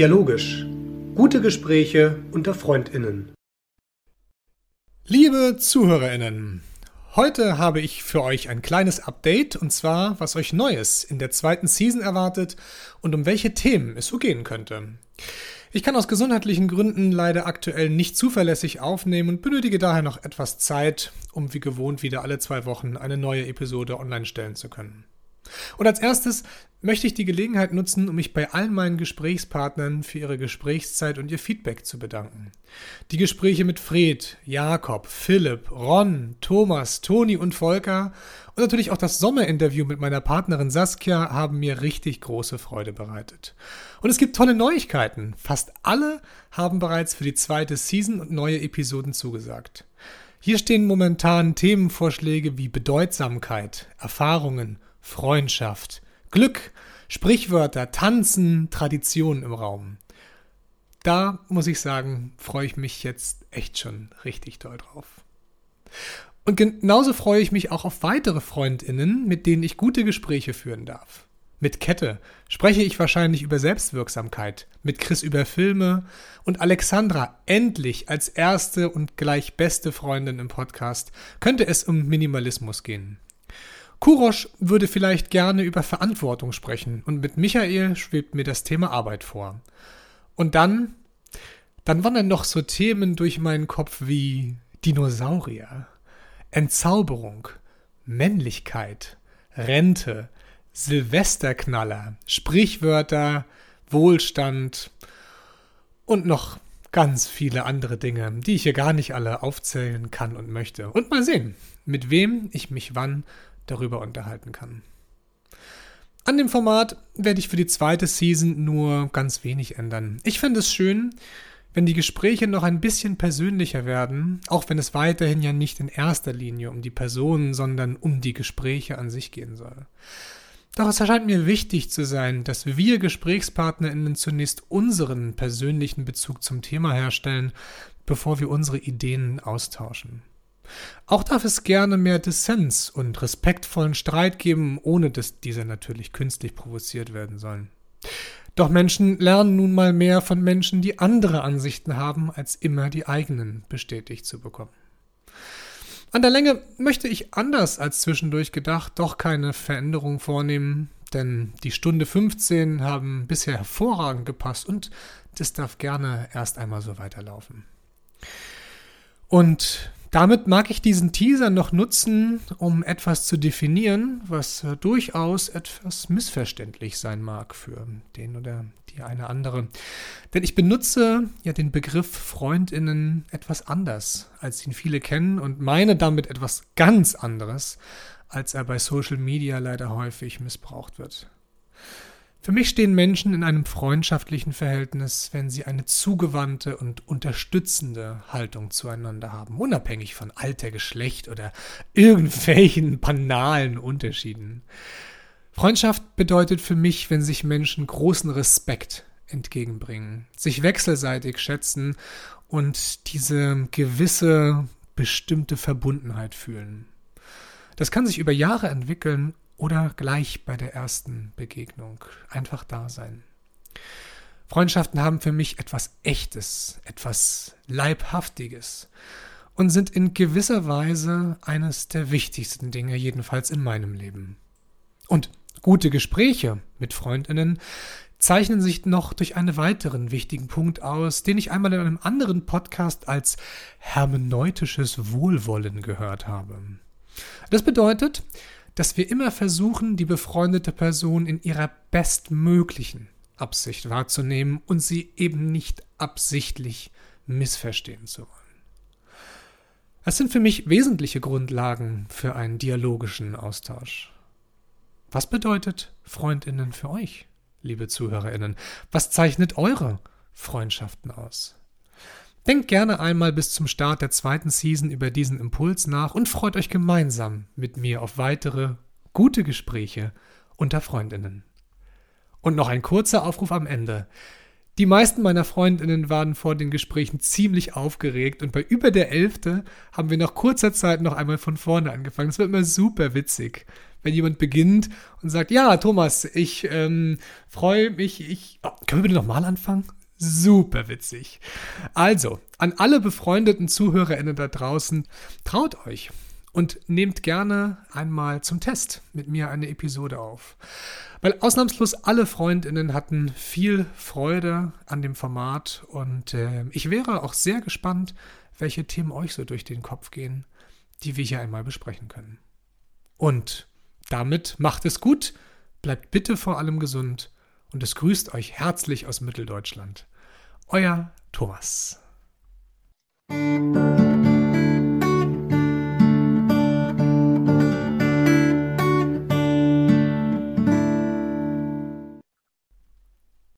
Dialogisch. Gute Gespräche unter Freundinnen. Liebe Zuhörerinnen, heute habe ich für euch ein kleines Update und zwar, was euch Neues in der zweiten Season erwartet und um welche Themen es so gehen könnte. Ich kann aus gesundheitlichen Gründen leider aktuell nicht zuverlässig aufnehmen und benötige daher noch etwas Zeit, um wie gewohnt wieder alle zwei Wochen eine neue Episode online stellen zu können. Und als erstes möchte ich die Gelegenheit nutzen, um mich bei allen meinen Gesprächspartnern für ihre Gesprächszeit und ihr Feedback zu bedanken. Die Gespräche mit Fred, Jakob, Philipp, Ron, Thomas, Toni und Volker und natürlich auch das Sommerinterview mit meiner Partnerin Saskia haben mir richtig große Freude bereitet. Und es gibt tolle Neuigkeiten. Fast alle haben bereits für die zweite Season und neue Episoden zugesagt. Hier stehen momentan Themenvorschläge wie Bedeutsamkeit, Erfahrungen, Freundschaft, Glück, Sprichwörter, Tanzen, Traditionen im Raum. Da muss ich sagen, freue ich mich jetzt echt schon richtig doll drauf. Und genauso freue ich mich auch auf weitere Freundinnen, mit denen ich gute Gespräche führen darf. Mit Kette spreche ich wahrscheinlich über Selbstwirksamkeit, mit Chris über Filme und Alexandra endlich als erste und gleich beste Freundin im Podcast könnte es um Minimalismus gehen. Kurosch würde vielleicht gerne über Verantwortung sprechen und mit Michael schwebt mir das Thema Arbeit vor. Und dann, dann wandern noch so Themen durch meinen Kopf wie Dinosaurier, Entzauberung, Männlichkeit, Rente, Silvesterknaller, Sprichwörter, Wohlstand und noch ganz viele andere Dinge, die ich hier gar nicht alle aufzählen kann und möchte. Und mal sehen, mit wem ich mich wann darüber unterhalten kann. An dem Format werde ich für die zweite Season nur ganz wenig ändern. Ich finde es schön, wenn die Gespräche noch ein bisschen persönlicher werden, auch wenn es weiterhin ja nicht in erster Linie um die Personen, sondern um die Gespräche an sich gehen soll. Doch es erscheint mir wichtig zu sein, dass wir GesprächspartnerInnen zunächst unseren persönlichen Bezug zum Thema herstellen, bevor wir unsere Ideen austauschen. Auch darf es gerne mehr Dissens und respektvollen Streit geben, ohne dass diese natürlich künstlich provoziert werden sollen. Doch Menschen lernen nun mal mehr von Menschen, die andere Ansichten haben, als immer die eigenen bestätigt zu bekommen. An der Länge möchte ich anders als zwischendurch gedacht doch keine Veränderung vornehmen, denn die Stunde 15 haben bisher hervorragend gepasst und das darf gerne erst einmal so weiterlaufen. Und damit mag ich diesen Teaser noch nutzen, um etwas zu definieren, was äh, durchaus etwas missverständlich sein mag für den oder die eine andere. Denn ich benutze ja den Begriff Freundinnen etwas anders, als ihn viele kennen und meine damit etwas ganz anderes, als er bei Social Media leider häufig missbraucht wird. Für mich stehen Menschen in einem freundschaftlichen Verhältnis, wenn sie eine zugewandte und unterstützende Haltung zueinander haben, unabhängig von Alter, Geschlecht oder irgendwelchen banalen Unterschieden. Freundschaft bedeutet für mich, wenn sich Menschen großen Respekt entgegenbringen, sich wechselseitig schätzen und diese gewisse bestimmte Verbundenheit fühlen. Das kann sich über Jahre entwickeln oder gleich bei der ersten Begegnung. Einfach da sein. Freundschaften haben für mich etwas Echtes, etwas Leibhaftiges und sind in gewisser Weise eines der wichtigsten Dinge, jedenfalls in meinem Leben. Und gute Gespräche mit Freundinnen zeichnen sich noch durch einen weiteren wichtigen Punkt aus, den ich einmal in einem anderen Podcast als hermeneutisches Wohlwollen gehört habe. Das bedeutet, dass wir immer versuchen, die befreundete Person in ihrer bestmöglichen Absicht wahrzunehmen und sie eben nicht absichtlich missverstehen zu wollen. Das sind für mich wesentliche Grundlagen für einen dialogischen Austausch. Was bedeutet Freundinnen für euch, liebe Zuhörerinnen? Was zeichnet eure Freundschaften aus? Denkt gerne einmal bis zum Start der zweiten Season über diesen Impuls nach und freut euch gemeinsam mit mir auf weitere gute Gespräche unter Freundinnen. Und noch ein kurzer Aufruf am Ende. Die meisten meiner Freundinnen waren vor den Gesprächen ziemlich aufgeregt und bei über der Elfte haben wir nach kurzer Zeit noch einmal von vorne angefangen. Es wird immer super witzig, wenn jemand beginnt und sagt, ja, Thomas, ich ähm, freue mich, ich. Oh, können wir bitte nochmal anfangen? Super witzig. Also, an alle befreundeten ZuhörerInnen da draußen, traut euch und nehmt gerne einmal zum Test mit mir eine Episode auf. Weil ausnahmslos alle Freundinnen hatten viel Freude an dem Format und äh, ich wäre auch sehr gespannt, welche Themen euch so durch den Kopf gehen, die wir hier einmal besprechen können. Und damit macht es gut, bleibt bitte vor allem gesund und es grüßt euch herzlich aus Mitteldeutschland. Euer Thomas.